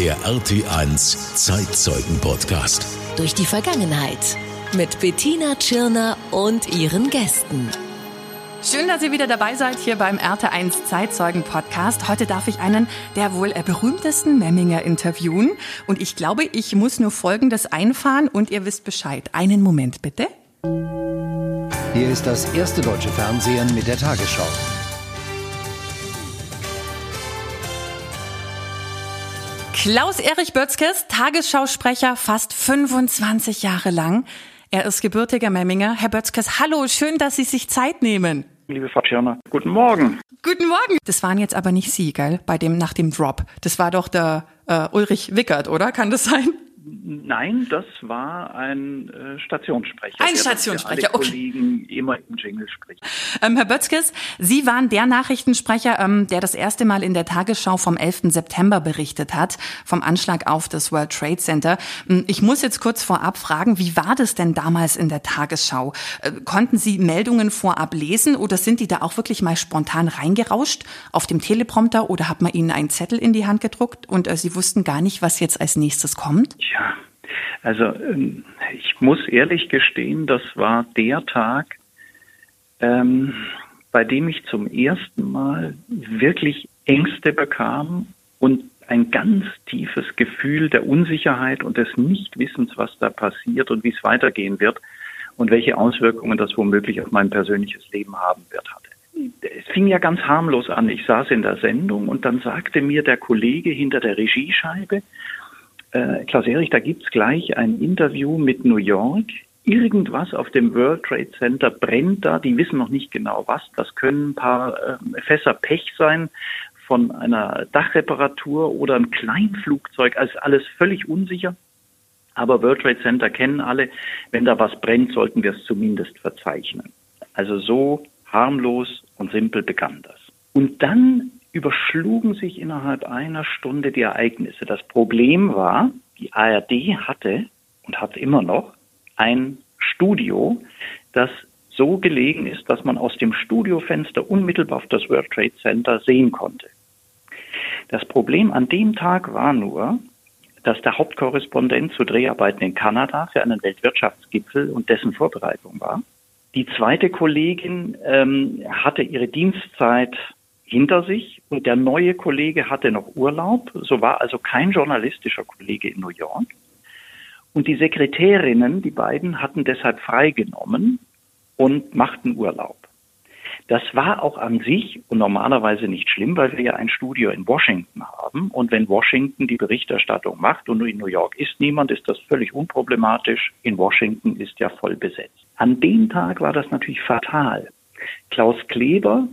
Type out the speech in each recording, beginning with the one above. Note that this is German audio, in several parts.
Der RT1 Zeitzeugen-Podcast. Durch die Vergangenheit. Mit Bettina Tschirner und ihren Gästen. Schön, dass ihr wieder dabei seid hier beim RT1 Zeitzeugen Podcast. Heute darf ich einen der wohl berühmtesten Memminger interviewen. Und ich glaube, ich muss nur Folgendes einfahren und ihr wisst Bescheid. Einen Moment bitte. Hier ist das erste deutsche Fernsehen mit der Tagesschau. Klaus-Erich Bötzkes, Tagesschausprecher, fast 25 Jahre lang. Er ist gebürtiger Memminger. Herr Bötzkes, hallo, schön, dass Sie sich Zeit nehmen. Liebe Frau Schirner, guten Morgen. Guten Morgen. Das waren jetzt aber nicht Sie, gell, bei dem, nach dem Drop. Das war doch der äh, Ulrich Wickert, oder? Kann das sein? Nein, das war ein äh, Stationssprecher. Ein Stationssprecher, okay. Kollegen immer im Jingle spricht. Ähm, Herr Bötzkes, Sie waren der Nachrichtensprecher, ähm, der das erste Mal in der Tagesschau vom 11. September berichtet hat, vom Anschlag auf das World Trade Center. Ähm, ich muss jetzt kurz vorab fragen, wie war das denn damals in der Tagesschau? Äh, konnten Sie Meldungen vorab lesen oder sind die da auch wirklich mal spontan reingerauscht auf dem Teleprompter oder hat man Ihnen einen Zettel in die Hand gedruckt und äh, Sie wussten gar nicht, was jetzt als nächstes kommt? Ja, also ähm, ich muss ehrlich gestehen, das war der Tag, ähm, bei dem ich zum ersten Mal wirklich Ängste bekam und ein ganz tiefes Gefühl der Unsicherheit und des Nichtwissens, was da passiert und wie es weitergehen wird und welche Auswirkungen das womöglich auf mein persönliches Leben haben wird hatte. Es fing ja ganz harmlos an. Ich saß in der Sendung und dann sagte mir der Kollege hinter der Regiescheibe, äh, Klaus Erich, da gibt's gleich ein Interview mit New York. Irgendwas auf dem World Trade Center brennt da. Die wissen noch nicht genau was. Das können ein paar äh, Fässer Pech sein von einer Dachreparatur oder ein Kleinflugzeug. Also alles völlig unsicher. Aber World Trade Center kennen alle. Wenn da was brennt, sollten wir es zumindest verzeichnen. Also so harmlos und simpel begann das. Und dann überschlugen sich innerhalb einer Stunde die Ereignisse. Das Problem war, die ARD hatte und hat immer noch ein Studio, das so gelegen ist, dass man aus dem Studiofenster unmittelbar auf das World Trade Center sehen konnte. Das Problem an dem Tag war nur, dass der Hauptkorrespondent zu Dreharbeiten in Kanada für einen Weltwirtschaftsgipfel und dessen Vorbereitung war. Die zweite Kollegin ähm, hatte ihre Dienstzeit hinter sich und der neue Kollege hatte noch Urlaub, so war also kein journalistischer Kollege in New York. Und die Sekretärinnen, die beiden, hatten deshalb freigenommen und machten Urlaub. Das war auch an sich und normalerweise nicht schlimm, weil wir ja ein Studio in Washington haben. Und wenn Washington die Berichterstattung macht und in New York ist niemand, ist das völlig unproblematisch. In Washington ist ja voll besetzt. An dem Tag war das natürlich fatal. Klaus Kleber,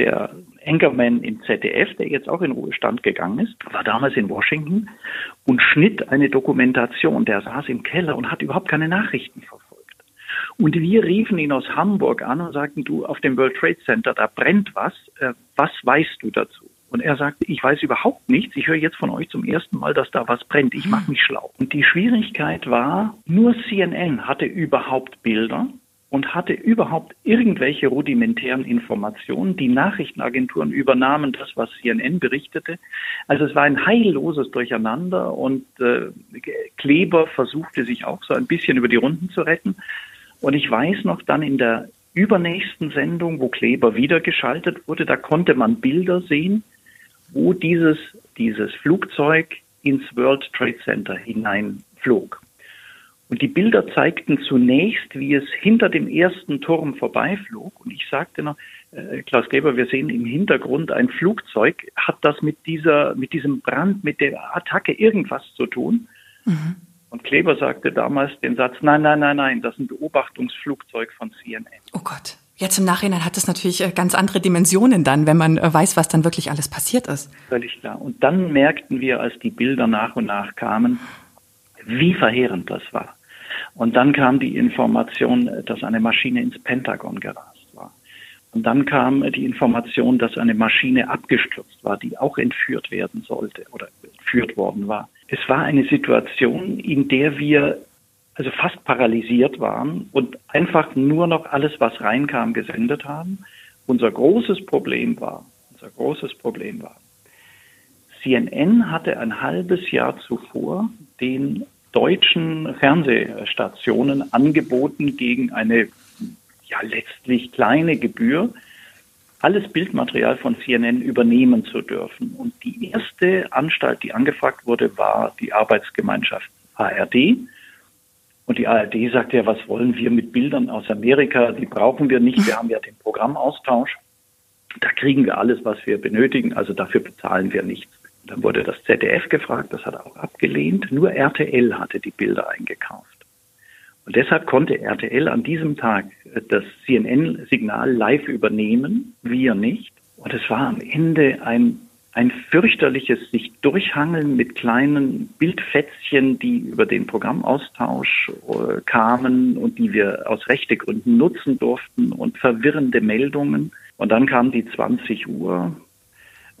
der Anchorman im ZDF, der jetzt auch in Ruhestand gegangen ist, war damals in Washington und schnitt eine Dokumentation. Der saß im Keller und hat überhaupt keine Nachrichten verfolgt. Und wir riefen ihn aus Hamburg an und sagten, du, auf dem World Trade Center, da brennt was. Äh, was weißt du dazu? Und er sagte, ich weiß überhaupt nichts. Ich höre jetzt von euch zum ersten Mal, dass da was brennt. Ich mache mich schlau. Und die Schwierigkeit war, nur CNN hatte überhaupt Bilder und hatte überhaupt irgendwelche rudimentären Informationen. Die Nachrichtenagenturen übernahmen das, was CNN berichtete. Also es war ein heilloses Durcheinander und äh, Kleber versuchte sich auch so ein bisschen über die Runden zu retten. Und ich weiß noch dann in der übernächsten Sendung, wo Kleber wieder geschaltet wurde, da konnte man Bilder sehen, wo dieses, dieses Flugzeug ins World Trade Center hineinflog. Und die Bilder zeigten zunächst, wie es hinter dem ersten Turm vorbeiflog. Und ich sagte noch, äh, Klaus Geber, wir sehen im Hintergrund ein Flugzeug. Hat das mit dieser, mit diesem Brand, mit der Attacke irgendwas zu tun? Mhm. Und Kleber sagte damals den Satz, nein, nein, nein, nein, das ist ein Beobachtungsflugzeug von CNN. Oh Gott. Jetzt im Nachhinein hat es natürlich äh, ganz andere Dimensionen dann, wenn man äh, weiß, was dann wirklich alles passiert ist. Völlig klar. Und dann merkten wir, als die Bilder nach und nach kamen, wie verheerend das war. Und dann kam die Information, dass eine Maschine ins Pentagon gerast war. Und dann kam die Information, dass eine Maschine abgestürzt war, die auch entführt werden sollte oder entführt worden war. Es war eine Situation, in der wir also fast paralysiert waren und einfach nur noch alles, was reinkam, gesendet haben. Unser großes Problem war, unser großes Problem war, CNN hatte ein halbes Jahr zuvor den deutschen Fernsehstationen angeboten, gegen eine ja letztlich kleine Gebühr alles Bildmaterial von CNN übernehmen zu dürfen. Und die erste Anstalt, die angefragt wurde, war die Arbeitsgemeinschaft ARD. Und die ARD sagte ja, was wollen wir mit Bildern aus Amerika? Die brauchen wir nicht. Wir haben ja den Programmaustausch. Da kriegen wir alles, was wir benötigen. Also dafür bezahlen wir nichts. Dann wurde das ZDF gefragt, das hat er auch abgelehnt. Nur RTL hatte die Bilder eingekauft. Und deshalb konnte RTL an diesem Tag das CNN-Signal live übernehmen, wir nicht. Und es war am Ende ein, ein fürchterliches sich durchhangeln mit kleinen Bildfätzchen, die über den Programmaustausch äh, kamen und die wir aus Rechtegründen nutzen durften und verwirrende Meldungen. Und dann kam die 20 Uhr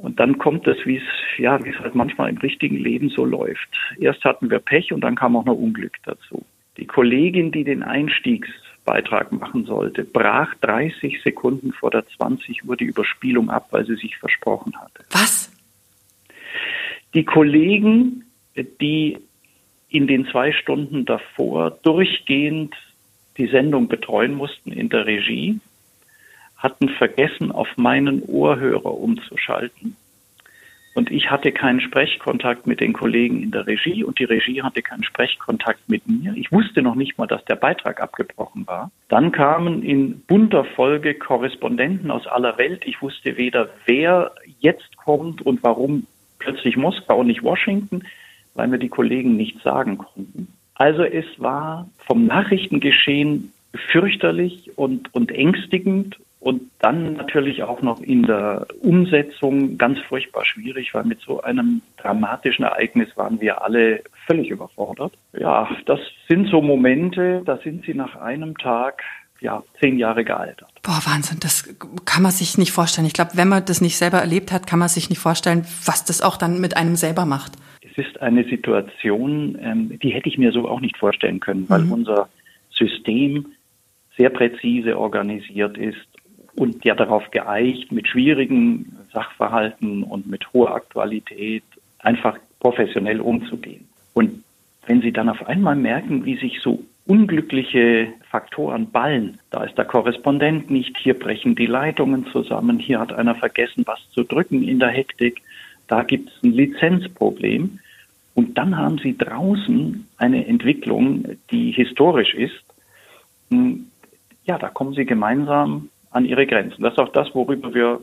und dann kommt es, wie es, ja, wie es halt manchmal im richtigen Leben so läuft. Erst hatten wir Pech und dann kam auch noch Unglück dazu. Die Kollegin, die den Einstiegsbeitrag machen sollte, brach 30 Sekunden vor der 20 Uhr die Überspielung ab, weil sie sich versprochen hatte. Was? Die Kollegen, die in den zwei Stunden davor durchgehend die Sendung betreuen mussten in der Regie, hatten vergessen, auf meinen Ohrhörer umzuschalten. Und ich hatte keinen Sprechkontakt mit den Kollegen in der Regie und die Regie hatte keinen Sprechkontakt mit mir. Ich wusste noch nicht mal, dass der Beitrag abgebrochen war. Dann kamen in bunter Folge Korrespondenten aus aller Welt. Ich wusste weder, wer jetzt kommt und warum plötzlich Moskau und nicht Washington, weil mir die Kollegen nichts sagen konnten. Also es war vom Nachrichtengeschehen fürchterlich und, und ängstigend und dann natürlich auch noch in der Umsetzung ganz furchtbar schwierig, weil mit so einem dramatischen Ereignis waren wir alle völlig überfordert. Ja, das sind so Momente, da sind sie nach einem Tag ja, zehn Jahre gealtert. Boah, Wahnsinn, das kann man sich nicht vorstellen. Ich glaube, wenn man das nicht selber erlebt hat, kann man sich nicht vorstellen, was das auch dann mit einem selber macht. Es ist eine Situation, ähm, die hätte ich mir so auch nicht vorstellen können, weil mhm. unser System sehr präzise organisiert ist und ja darauf geeicht, mit schwierigen Sachverhalten und mit hoher Aktualität einfach professionell umzugehen. Und wenn Sie dann auf einmal merken, wie sich so unglückliche Faktoren ballen, da ist der Korrespondent nicht, hier brechen die Leitungen zusammen, hier hat einer vergessen, was zu drücken in der Hektik, da gibt es ein Lizenzproblem. Und dann haben Sie draußen eine Entwicklung, die historisch ist. Hm, ja, da kommen Sie gemeinsam an ihre Grenzen. Das ist auch das, worüber wir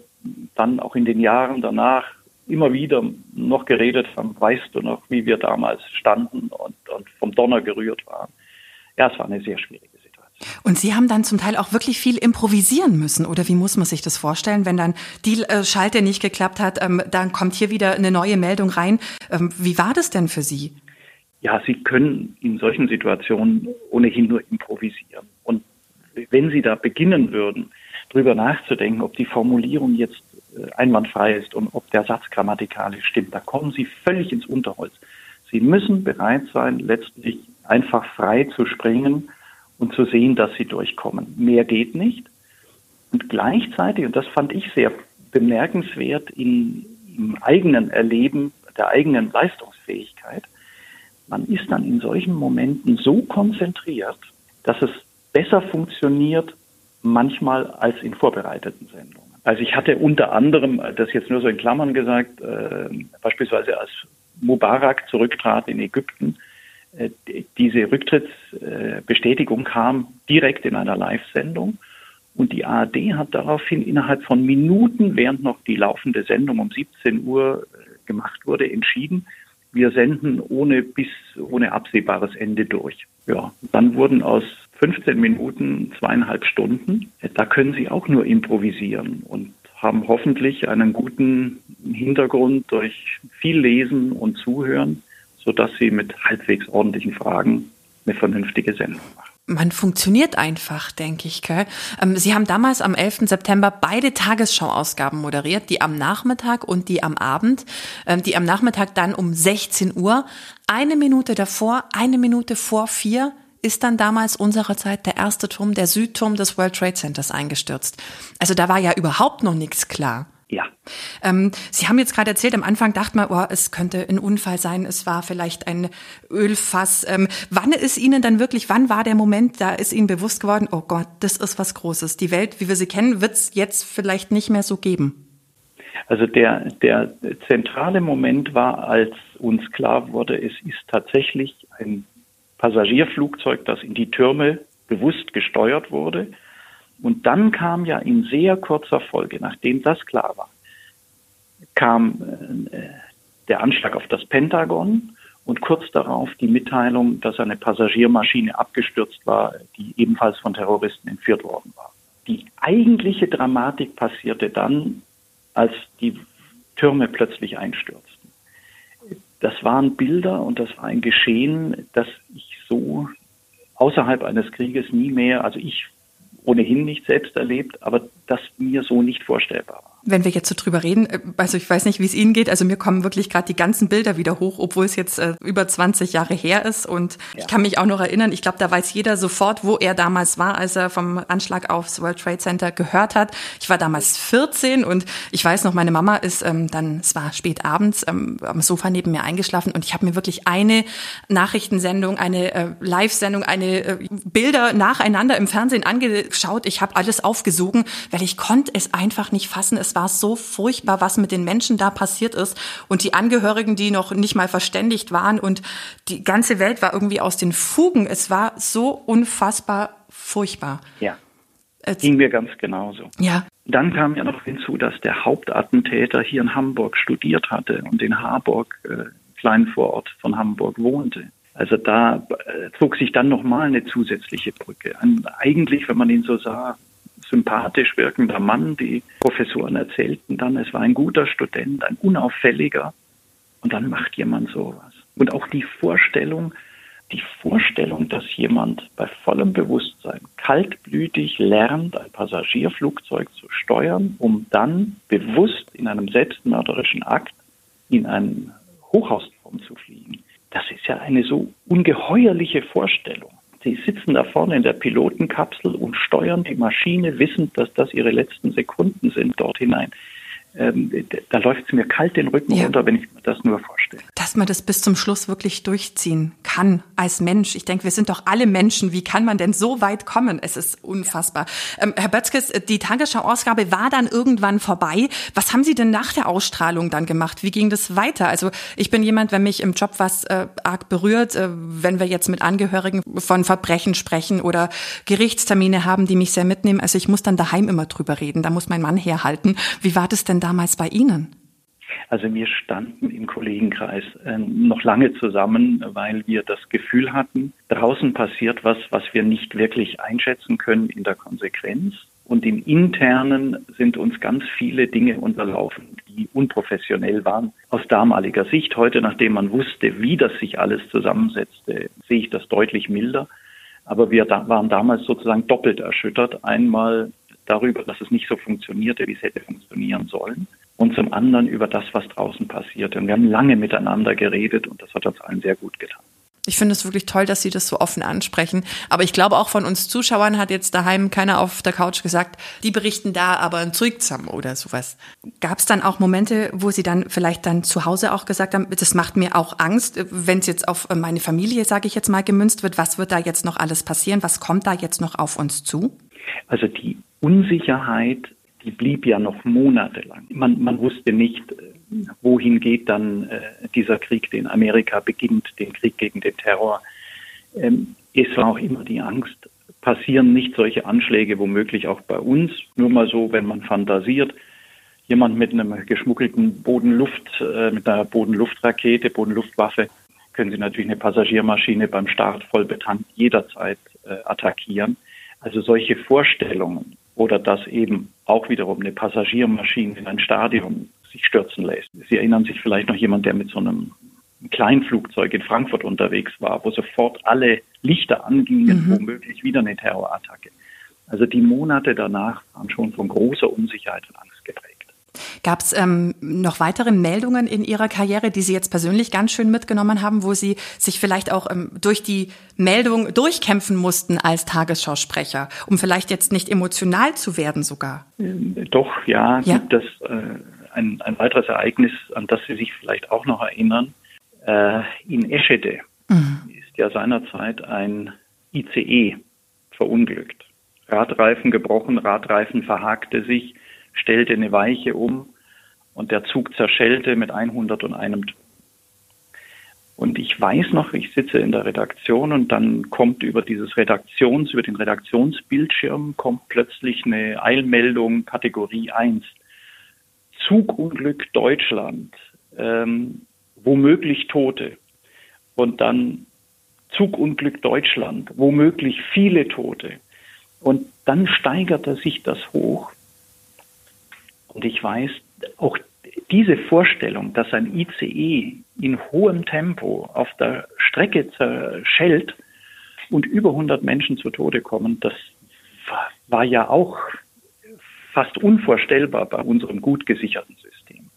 dann auch in den Jahren danach immer wieder noch geredet haben. Weißt du noch, wie wir damals standen und, und vom Donner gerührt waren? Ja, es war eine sehr schwierige Situation. Und Sie haben dann zum Teil auch wirklich viel improvisieren müssen, oder wie muss man sich das vorstellen, wenn dann die äh, Schalte nicht geklappt hat, ähm, dann kommt hier wieder eine neue Meldung rein. Ähm, wie war das denn für Sie? Ja, Sie können in solchen Situationen ohnehin nur improvisieren. Und wenn Sie da beginnen würden, drüber nachzudenken, ob die Formulierung jetzt äh, einwandfrei ist und ob der Satz grammatikalisch stimmt. Da kommen Sie völlig ins Unterholz. Sie müssen bereit sein, letztlich einfach frei zu springen und zu sehen, dass Sie durchkommen. Mehr geht nicht. Und gleichzeitig, und das fand ich sehr bemerkenswert in, im eigenen Erleben der eigenen Leistungsfähigkeit, man ist dann in solchen Momenten so konzentriert, dass es besser funktioniert, manchmal als in vorbereiteten Sendungen. Also ich hatte unter anderem, das jetzt nur so in Klammern gesagt, äh, beispielsweise als Mubarak zurücktrat in Ägypten, äh, diese Rücktrittsbestätigung äh, kam direkt in einer Live-Sendung und die ARD hat daraufhin innerhalb von Minuten, während noch die laufende Sendung um 17 Uhr äh, gemacht wurde, entschieden, wir senden ohne bis ohne absehbares Ende durch. Ja, dann wurden aus 15 Minuten, zweieinhalb Stunden. Da können Sie auch nur improvisieren und haben hoffentlich einen guten Hintergrund durch viel Lesen und Zuhören, sodass Sie mit halbwegs ordentlichen Fragen eine vernünftige Sendung machen. Man funktioniert einfach, denke ich. Gell? Ähm, Sie haben damals am 11. September beide Tagesschau-Ausgaben moderiert, die am Nachmittag und die am Abend. Ähm, die am Nachmittag dann um 16 Uhr. Eine Minute davor, eine Minute vor vier ist dann damals unserer Zeit der erste Turm, der Südturm des World Trade Centers eingestürzt. Also da war ja überhaupt noch nichts klar. Ja, Ähm, Sie haben jetzt gerade erzählt, am Anfang dachte man, oh, es könnte ein Unfall sein, es war vielleicht ein Ölfass. Ähm, wann ist Ihnen dann wirklich, wann war der Moment, da ist Ihnen bewusst geworden, oh Gott, das ist was Großes. Die Welt, wie wir sie kennen, wird es jetzt vielleicht nicht mehr so geben? Also der, der zentrale Moment war, als uns klar wurde, es ist tatsächlich ein Passagierflugzeug, das in die Türme bewusst gesteuert wurde. Und dann kam ja in sehr kurzer Folge, nachdem das klar war, kam äh, der Anschlag auf das Pentagon und kurz darauf die Mitteilung, dass eine Passagiermaschine abgestürzt war, die ebenfalls von Terroristen entführt worden war. Die eigentliche Dramatik passierte dann, als die Türme plötzlich einstürzten. Das waren Bilder und das war ein Geschehen, das ich so außerhalb eines Krieges nie mehr, also ich ohnehin nicht selbst erlebt, aber das mir so nicht vorstellbar war wenn wir jetzt so drüber reden, äh, also ich weiß nicht, wie es Ihnen geht, also mir kommen wirklich gerade die ganzen Bilder wieder hoch, obwohl es jetzt äh, über 20 Jahre her ist und ja. ich kann mich auch noch erinnern, ich glaube, da weiß jeder sofort, wo er damals war, als er vom Anschlag aufs World Trade Center gehört hat. Ich war damals 14 und ich weiß noch, meine Mama ist ähm, dann, es war spät abends, ähm, am Sofa neben mir eingeschlafen und ich habe mir wirklich eine Nachrichtensendung, eine äh, Live-Sendung, eine äh, Bilder nacheinander im Fernsehen angeschaut. Ich habe alles aufgesogen, weil ich konnte es einfach nicht fassen. Es war so furchtbar, was mit den Menschen da passiert ist und die Angehörigen, die noch nicht mal verständigt waren und die ganze Welt war irgendwie aus den Fugen. Es war so unfassbar furchtbar. Ja. Es ging mir ganz genauso. Ja. Dann kam ja noch hinzu, dass der Hauptattentäter hier in Hamburg studiert hatte und in Harburg, äh, kleinen Vorort von Hamburg, wohnte. Also da äh, zog sich dann nochmal eine zusätzliche Brücke. Ein, eigentlich, wenn man ihn so sah, sympathisch wirkender Mann. Die Professoren erzählten dann, es war ein guter Student, ein unauffälliger. Und dann macht jemand sowas. Und auch die Vorstellung, die Vorstellung, dass jemand bei vollem Bewusstsein kaltblütig lernt, ein Passagierflugzeug zu steuern, um dann bewusst in einem selbstmörderischen Akt in einen Hochhausturm zu fliegen. Das ist ja eine so ungeheuerliche Vorstellung. Sie sitzen da vorne in der Pilotenkapsel und steuern die Maschine, wissend, dass das ihre letzten Sekunden sind dort hinein da läuft es mir kalt den Rücken ja. runter, wenn ich mir das nur vorstelle. Dass man das bis zum Schluss wirklich durchziehen kann als Mensch. Ich denke, wir sind doch alle Menschen. Wie kann man denn so weit kommen? Es ist unfassbar. Ähm, Herr Bötzkes, die Tagesschau-Ausgabe war dann irgendwann vorbei. Was haben Sie denn nach der Ausstrahlung dann gemacht? Wie ging das weiter? Also ich bin jemand, wenn mich im Job was äh, arg berührt, äh, wenn wir jetzt mit Angehörigen von Verbrechen sprechen oder Gerichtstermine haben, die mich sehr mitnehmen. Also ich muss dann daheim immer drüber reden. Da muss mein Mann herhalten. Wie war das denn da? Damals bei Ihnen? Also wir standen im Kollegenkreis äh, noch lange zusammen, weil wir das Gefühl hatten, draußen passiert was, was wir nicht wirklich einschätzen können in der Konsequenz. Und im Internen sind uns ganz viele Dinge unterlaufen, die unprofessionell waren. Aus damaliger Sicht, heute, nachdem man wusste, wie das sich alles zusammensetzte, sehe ich das deutlich milder. Aber wir waren damals sozusagen doppelt erschüttert. Einmal darüber, dass es nicht so funktionierte, wie es hätte funktionieren sollen. Und zum anderen über das, was draußen passierte. Und wir haben lange miteinander geredet und das hat uns allen sehr gut getan. Ich finde es wirklich toll, dass Sie das so offen ansprechen. Aber ich glaube, auch von uns Zuschauern hat jetzt daheim keiner auf der Couch gesagt, die berichten da aber ein zusammen oder sowas. Gab es dann auch Momente, wo Sie dann vielleicht dann zu Hause auch gesagt haben, das macht mir auch Angst, wenn es jetzt auf meine Familie, sage ich jetzt mal, gemünzt wird, was wird da jetzt noch alles passieren? Was kommt da jetzt noch auf uns zu? Also die Unsicherheit, die blieb ja noch monatelang. Man, man wusste nicht, äh, wohin geht dann äh, dieser Krieg, den Amerika beginnt, den Krieg gegen den Terror. Ähm, es war auch immer die Angst, passieren nicht solche Anschläge womöglich auch bei uns. Nur mal so, wenn man fantasiert, jemand mit einem geschmuggelten Bodenluft, äh, mit einer Bodenluftrakete, Bodenluftwaffe, können Sie natürlich eine Passagiermaschine beim Start voll betankt jederzeit äh, attackieren. Also solche Vorstellungen oder dass eben auch wiederum eine Passagiermaschine in ein Stadion sich stürzen lässt. Sie erinnern sich vielleicht noch jemand, der mit so einem Kleinflugzeug in Frankfurt unterwegs war, wo sofort alle Lichter angingen, mhm. womöglich wieder eine Terrorattacke. Also die Monate danach waren schon von großer Unsicherheit und Angst geprägt. Gab es ähm, noch weitere Meldungen in Ihrer Karriere, die Sie jetzt persönlich ganz schön mitgenommen haben, wo Sie sich vielleicht auch ähm, durch die Meldung durchkämpfen mussten als Tagesschausprecher, um vielleicht jetzt nicht emotional zu werden sogar? Ähm, doch, ja, ja. gibt es äh, ein, ein weiteres Ereignis, an das Sie sich vielleicht auch noch erinnern. Äh, in Eschede mhm. ist ja seinerzeit ein ICE verunglückt. Radreifen gebrochen, Radreifen verhakte sich, stellte eine Weiche um und der Zug zerschellte mit 101 Ton. Und ich weiß noch, ich sitze in der Redaktion und dann kommt über dieses Redaktions, über den Redaktionsbildschirm kommt plötzlich eine Eilmeldung Kategorie 1. Zugunglück Deutschland, ähm, womöglich Tote. Und dann Zugunglück Deutschland, womöglich viele Tote. Und dann steigerte sich das hoch. Und ich weiß, auch diese Vorstellung, dass ein ICE in hohem Tempo auf der Strecke zerschellt und über 100 Menschen zu Tode kommen, das war ja auch fast unvorstellbar bei unserem gut gesicherten System.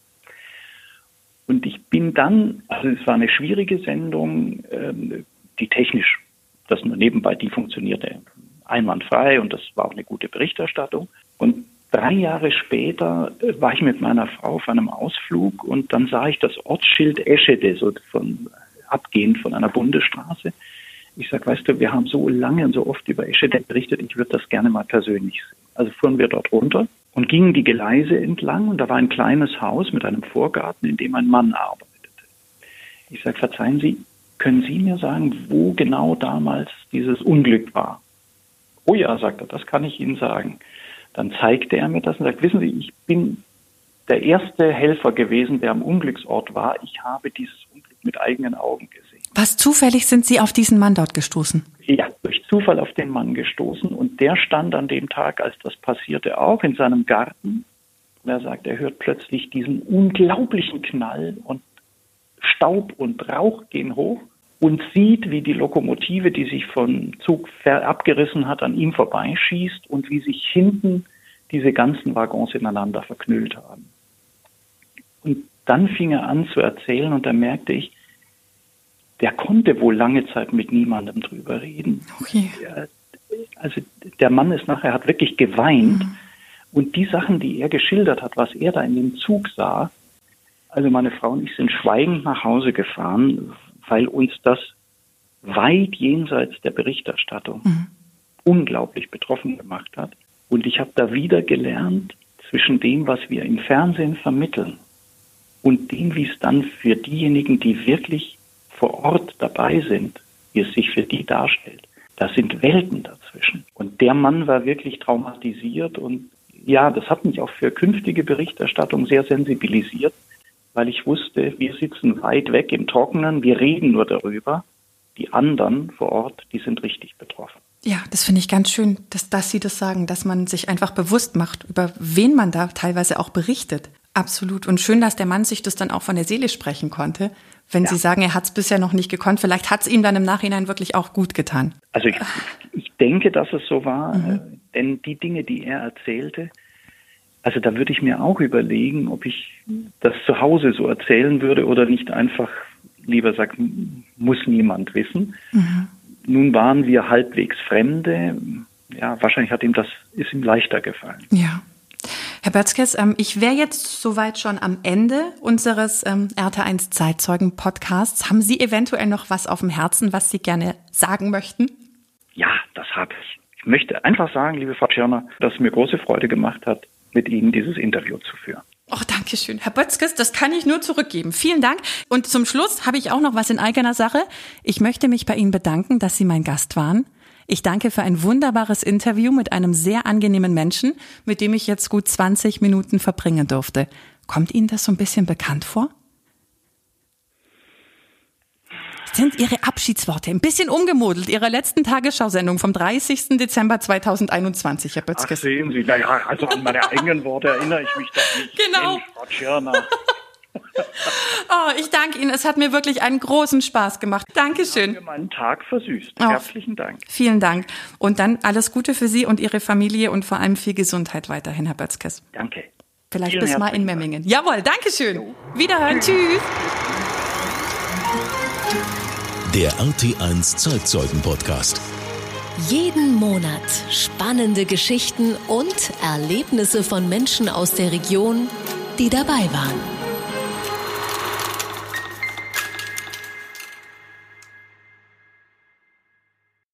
Und ich bin dann, also es war eine schwierige Sendung, ähm, die technisch, das nur nebenbei, die funktionierte einwandfrei und das war auch eine gute Berichterstattung. Und Drei Jahre später äh, war ich mit meiner Frau auf einem Ausflug und dann sah ich das Ortsschild Eschede, so von, abgehend von einer Bundesstraße. Ich sag, weißt du, wir haben so lange und so oft über Eschede berichtet, ich würde das gerne mal persönlich sehen. Also fuhren wir dort runter und gingen die Gleise entlang und da war ein kleines Haus mit einem Vorgarten, in dem ein Mann arbeitete. Ich sag, verzeihen Sie, können Sie mir sagen, wo genau damals dieses Unglück war? Oh ja, sagt er, das kann ich Ihnen sagen. Dann zeigte er mir das und sagt, wissen Sie, ich bin der erste Helfer gewesen, der am Unglücksort war. Ich habe dieses Unglück mit eigenen Augen gesehen. Was zufällig sind Sie auf diesen Mann dort gestoßen? Ja, durch Zufall auf den Mann gestoßen. Und der stand an dem Tag, als das passierte, auch in seinem Garten. Und er sagt, er hört plötzlich diesen unglaublichen Knall und Staub und Rauch gehen hoch und sieht, wie die Lokomotive, die sich vom Zug abgerissen hat, an ihm vorbeischießt und wie sich hinten diese ganzen Waggons ineinander verknüllt haben. Und dann fing er an zu erzählen und da merkte ich, der konnte wohl lange Zeit mit niemandem drüber reden. Okay. Also der Mann ist nachher, hat wirklich geweint. Mhm. Und die Sachen, die er geschildert hat, was er da in dem Zug sah, also meine Frau und ich sind schweigend nach Hause gefahren, weil uns das weit jenseits der Berichterstattung mhm. unglaublich betroffen gemacht hat. Und ich habe da wieder gelernt, zwischen dem, was wir im Fernsehen vermitteln und dem, wie es dann für diejenigen, die wirklich vor Ort dabei sind, wie es sich für die darstellt. Da sind Welten dazwischen. Und der Mann war wirklich traumatisiert und ja, das hat mich auch für künftige Berichterstattung sehr sensibilisiert, weil ich wusste, wir sitzen weit weg im Trockenen, wir reden nur darüber. Die anderen vor Ort, die sind richtig betroffen. Ja, das finde ich ganz schön, dass, dass Sie das sagen, dass man sich einfach bewusst macht, über wen man da teilweise auch berichtet. Absolut. Und schön, dass der Mann sich das dann auch von der Seele sprechen konnte. Wenn ja. Sie sagen, er hat es bisher noch nicht gekonnt, vielleicht hat es ihm dann im Nachhinein wirklich auch gut getan. Also ich, ich denke, dass es so war, mhm. Äh, denn die Dinge, die er erzählte, also da würde ich mir auch überlegen, ob ich das zu Hause so erzählen würde oder nicht einfach lieber sagen, muss niemand wissen. Mhm. Nun waren wir halbwegs Fremde. Ja, wahrscheinlich hat ihm das, ist ihm leichter gefallen. Ja. Herr Bötzkes, ähm, ich wäre jetzt soweit schon am Ende unseres ähm, RT1 Zeitzeugen Podcasts. Haben Sie eventuell noch was auf dem Herzen, was Sie gerne sagen möchten? Ja, das habe ich. Ich möchte einfach sagen, liebe Frau Tschirner, dass es mir große Freude gemacht hat, mit Ihnen dieses Interview zu führen. Oh, danke schön. Herr Bötzkes, das kann ich nur zurückgeben. Vielen Dank. Und zum Schluss habe ich auch noch was in eigener Sache. Ich möchte mich bei Ihnen bedanken, dass Sie mein Gast waren. Ich danke für ein wunderbares Interview mit einem sehr angenehmen Menschen, mit dem ich jetzt gut 20 Minuten verbringen durfte. Kommt Ihnen das so ein bisschen bekannt vor? Sind Ihre Abschiedsworte ein bisschen umgemodelt Ihrer letzten Tagesschausendung vom 30. Dezember 2021, Herr Bötzkes. Ach, sehen Sie, naja, also an meine eigenen Worte erinnere ich mich doch nicht. Genau. Mensch, oh, ich danke Ihnen. Es hat mir wirklich einen großen Spaß gemacht. Dankeschön. Haben meinen Tag versüßt. Oh, Herzlichen Dank. Vielen Dank. Und dann alles Gute für Sie und Ihre Familie und vor allem viel Gesundheit weiterhin, Herr Bötzkes. Danke. Vielleicht Vielen bis mal in Memmingen. Dank. Jawohl, Dankeschön. Jo. Wiederhören. Tschüss. Der RT1 Zeitzeugen Podcast. Jeden Monat spannende Geschichten und Erlebnisse von Menschen aus der Region, die dabei waren.